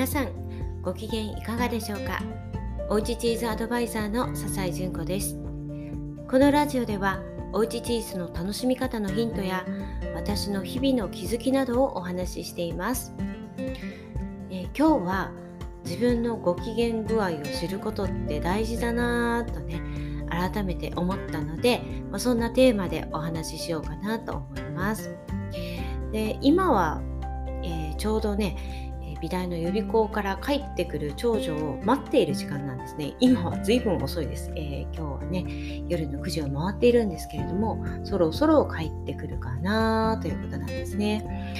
皆さんご機嫌いかがでしょうか？おうちチーズアドバイザーの笹井純子です。このラジオではおうちチーズの楽しみ方のヒントや私の日々の気づきなどをお話ししています、えー、今日は自分のご機嫌具合を知ることって大事だなぁとね改めて思ったので、まあ、そんなテーマでお話ししようかなと思います。で今は、えー、ちょうどね美大の予備校から帰ってくる長女を待っている時間なんですね。今は随分遅いです。えー、今日はね、夜の9時を回っているんですけれども、そろそろ帰ってくるかなということなんですね。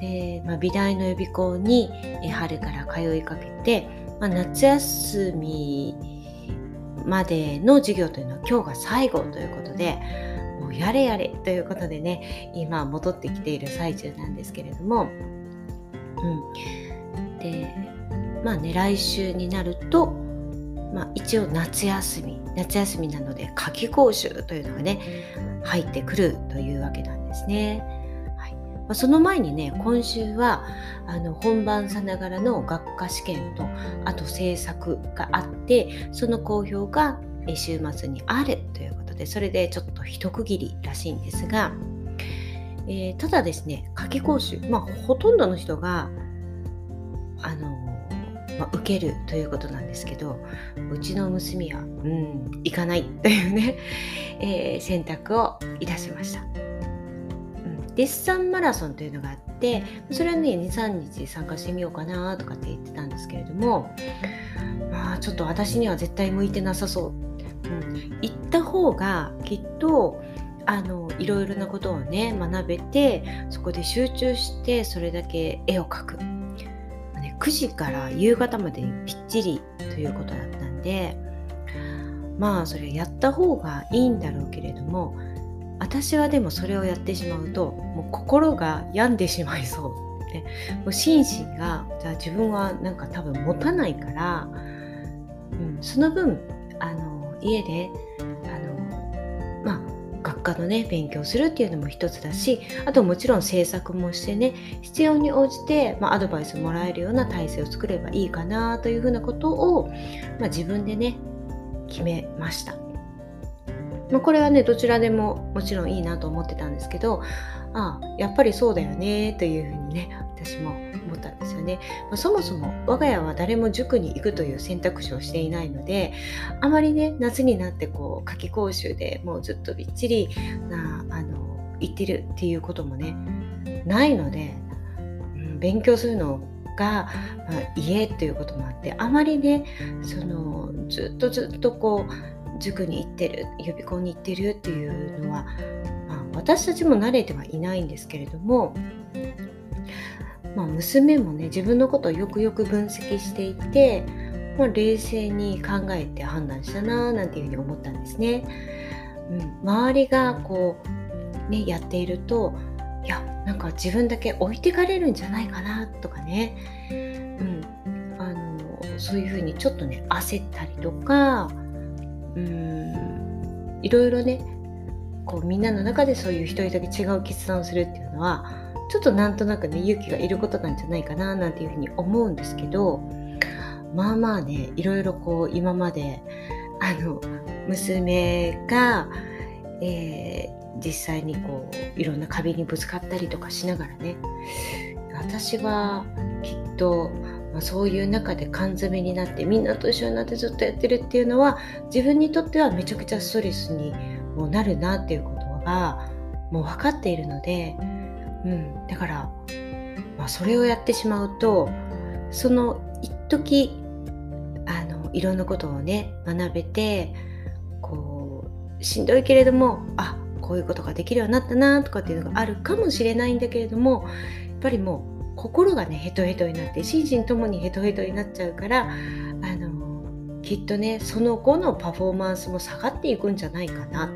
で、まあ、美大の予備校に、え、春から通いかけて、まあ、夏休みまでの授業というのは今日が最後ということで、もうやれやれということでね、今戻ってきている最中なんですけれども、うん、でまあね来週になると、まあ、一応夏休み夏休みなので夏季講習というのがね入ってくるというわけなんですね。はいまあ、その前にね今週はあの本番さながらの学科試験とあと制作があってその公表が週末にあるということでそれでちょっと一区切りらしいんですが。えー、ただですね夏季講習、まあ、ほとんどの人があの、まあ、受けるということなんですけどうちの娘は、うん、行かない というね、えー、選択をいたしました。うんデッサンマラソンというのがあってそれはね23日参加してみようかなとかって言ってたんですけれどもまあちょっと私には絶対向いてなさそう、うん、行った方がきっとあのいろいろなことをね学べてそこで集中してそれだけ絵を描く、ね、9時から夕方までにぴっちりということだったんでまあそれやった方がいいんだろうけれども私はでもそれをやってしまうともう心が病んでしまいそう。でもう心身がじゃあ自分はなんか多分持たないから、うん、その分あの家であのま学科のね勉強するっていうのも一つだしあともちろん制作もしてね必要に応じて、まあ、アドバイスもらえるような体制を作ればいいかなというふうなことを、まあ、自分でね決めました。まあ、これはねどちらでももちろんいいなと思ってたんですけどああやっぱりそうだよねというふうにね私も思ったんですよね、まあ、そもそも我が家は誰も塾に行くという選択肢をしていないのであまりね夏になってこう夏季講習でもうずっとびっちりなあの行ってるっていうこともねないので、うん、勉強するのが、まあ、家ということもあってあまりねそのずっとずっとこう塾に行ってる予備校に行ってるっていうのは、まあ、私たちも慣れてはいないんですけれどもまあ、娘もね自分のことをよくよく分析していて、まあ、冷静に考えて判断したななんていうふうに思ったんですね。うん、周りがこうねやっているといやなんか自分だけ置いてかれるんじゃないかなとかね、うん、あのそういうふうにちょっとね焦ったりとかうん。いろいろねこうみんなの中でそういう一人だけ違う決断をするっていうのはちょっとなんとなくね勇気がいることなんじゃないかななんていうふうに思うんですけどまあまあねいろいろこう今まであの娘が、えー、実際にこういろんな壁にぶつかったりとかしながらね私はきっと、まあ、そういう中で缶詰になってみんなと一緒になってずっとやってるっていうのは自分にとってはめちゃくちゃストレスにもなるなっていうことがもう分かっているのでうん、だから、まあ、それをやってしまうとその一時あのいろんなことをね学べてこうしんどいけれどもあこういうことができるようになったなとかっていうのがあるかもしれないんだけれどもやっぱりもう心がねヘトヘトになって心身ともにヘトヘトになっちゃうからあのきっとねその後のパフォーマンスも下がっていくんじゃないかな。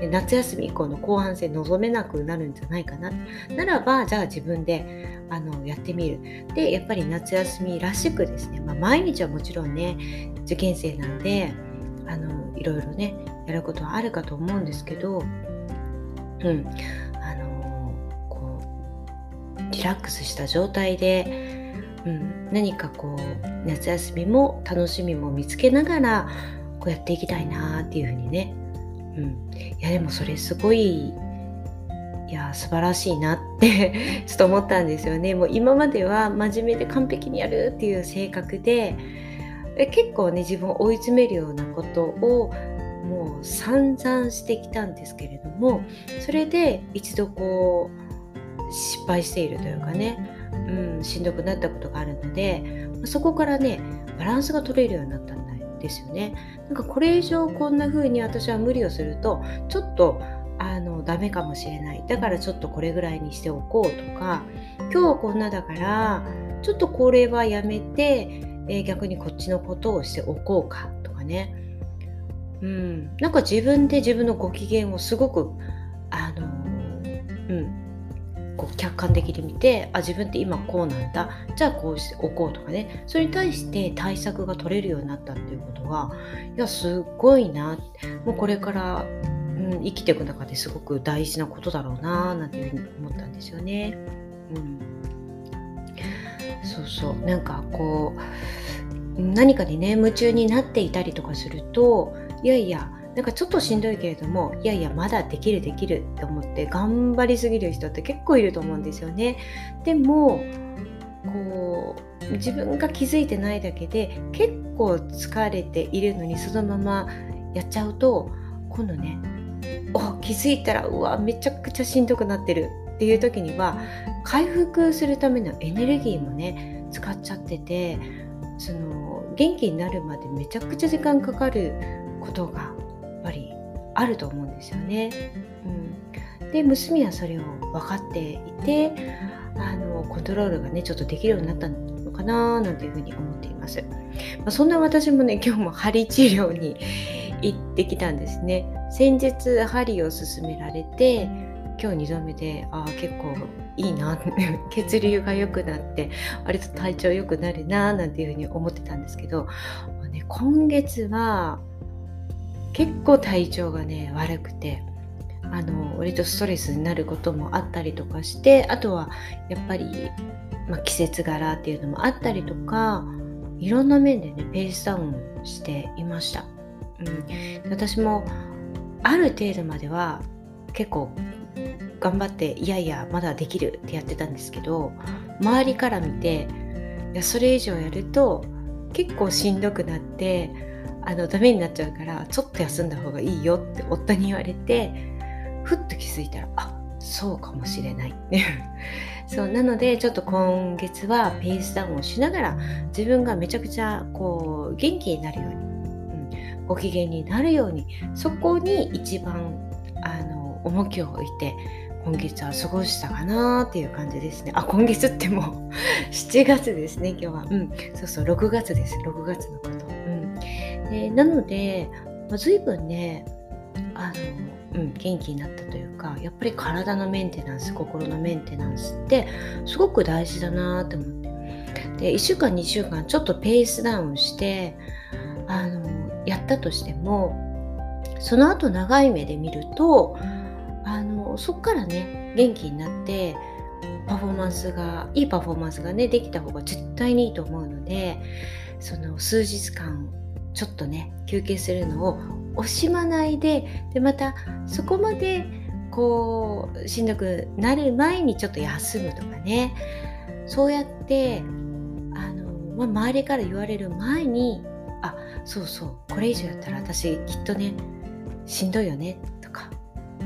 で夏休み以降の後半戦望めなくなるんじゃないかな。ならばじゃあ自分であのやってみる。でやっぱり夏休みらしくですね、まあ、毎日はもちろんね受験生なんであのいろいろねやることはあるかと思うんですけどうん。リラックスした状態でうん、何かこう夏休みも楽しみも見つけながらこうやっていきたいなっていうふうにね、うん、いやでもそれすごいいや素晴らしいなって ちょっと思ったんですよね。もう今までは真面目で完璧にやるっていう性格で結構ね自分を追い詰めるようなことをもう散々してきたんですけれどもそれで一度こう失敗しているというかね、うん、しんどくなったことがあるのでそこからねバランスが取れるようになったんですよね。なんかこれ以上こんな風に私は無理をするとちょっとあのダメかもしれない。だからちょっとこれぐらいにしておこうとか今日はこんなだからちょっとこれはやめて、え、逆にこっちのことをしておこうかとかね。うん。なんか自分で自分のご機嫌をすごくあのうん。こう客観的に見てあ自分って今こうなんだ。じゃあこうしておこうとかね。それに対して対策が取れるようになったっていうことはいやすごいな。もうこれから、うん、生きていく中ですごく大事なことだろうななんていうふうに思ったんですよね。うん、そうそう。なんかこう何かにね夢中になっていたりとかするといやいやなんかちょっとしんどいけれどもいやいやまだできるできるって思って頑張りすぎる人って結構いると思うんですよね。でもこう自分が気づいてないだけで結構疲れているのにそのままやっちゃうと今度ねお気づいたらうわめちゃくちゃしんどくなってるっていう時には回復するためのエネルギーもね使っちゃっててその元気になるまでめちゃくちゃ時間かかることがあると思うんですよね。うん、で娘はそれを分かっていてあのコントロールがねちょっとできるようになったのかななんていうふうに思っています。まあ、そんな私もね今日も針治療に行ってきたんですね。先日針を勧められて今日2度目でああ結構いいな血流が良くなって割と体調良くなるななんていうふうに思ってたんですけど、ね、今月は結構体調がね悪くてあの割とストレスになることもあったりとかしてあとはやっぱり、まあ、季節柄っていうのもあったりとかいろんな面でねペースダウンしていました、うん、私もある程度までは結構頑張っていやいやまだできるってやってたんですけど周りから見ていやそれ以上やると結構しんどくなってあのダメになっちゃうからちょっと休んだ方がいいよって夫に言われてふっと気づいたらあそうかもしれない そうなのでちょっと今月はペースダウンをしながら自分がめちゃくちゃこう元気になるように、うん、ご機嫌になるようにそこに一番あの重きを置いて今月は過ごしたかなっていう感じですね。あ、今月ってもう 7月ですね、今日は。うん、そうそう、6月です。6月のこと。でなので、まあ、随分ねあの、うん、元気になったというかやっぱり体のメンテナンス心のメンテナンスってすごく大事だなと思って。で1週間2週間ちょっとペースダウンしてあのやったとしてもその後長い目で見るとあのそっからね元気になってパフォーマンスがいいパフォーマンスがねできた方が絶対にいいと思うのでその数日間ちょっとね休憩するのを惜しまないででまたそこまでこうしんどくなる前にちょっと休むとかね。そうやってあの、まあ、周りから言われる前にあそうそうこれ以上やったら私きっとねしんどいよねとか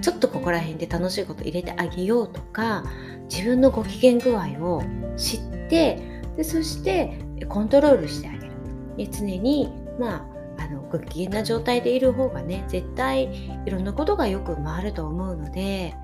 ちょっとここら辺で楽しいこと入れてあげようとか自分のご機嫌具合を知ってでそしてコントロールしてあげる。常にまあ、あのご機嫌な状態でいる方がね絶対いろんなことがよく回ると思うので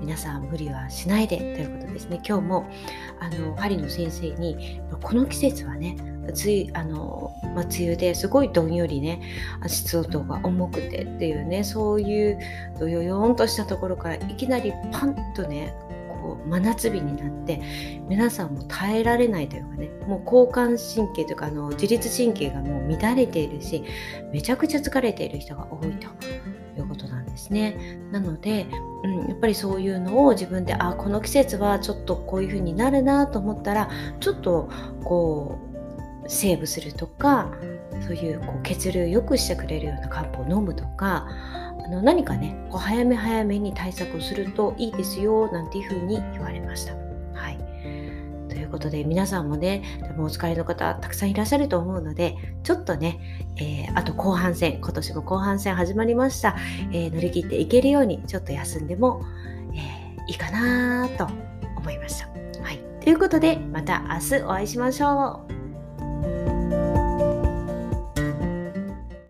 皆さん無理はしないでということですね。今日もあの針の先生にこの季節はねついあの、まあ、梅雨ですごいどんよりね湿度が重くてっていうねそういうどよよんとしたところからいきなりパンとねこう真夏日になって皆さんも耐えられないというかねもう交感神経というかあの自律神経がもう乱れているしめちゃくちゃ疲れている人が多いということなんですね。なので、うん、やっぱりそういうのを自分であこの季節はちょっとこういう風になるなと思ったらちょっとこうセーブするとかそういうこう血流を良くしてくれるような漢方を飲むとかあの何かねこう早め早めに対策をするといいですよなんていう風に言われました。はいということで皆さんもね多分お疲れの方たくさんいらっしゃると思うのでちょっとね、えー、あと後半戦今年も後半戦始まりました、えー、乗り切っていけるようにちょっと休んでも、えー、いいかなと思いました。はい、ということでまた明日お会いしましょう。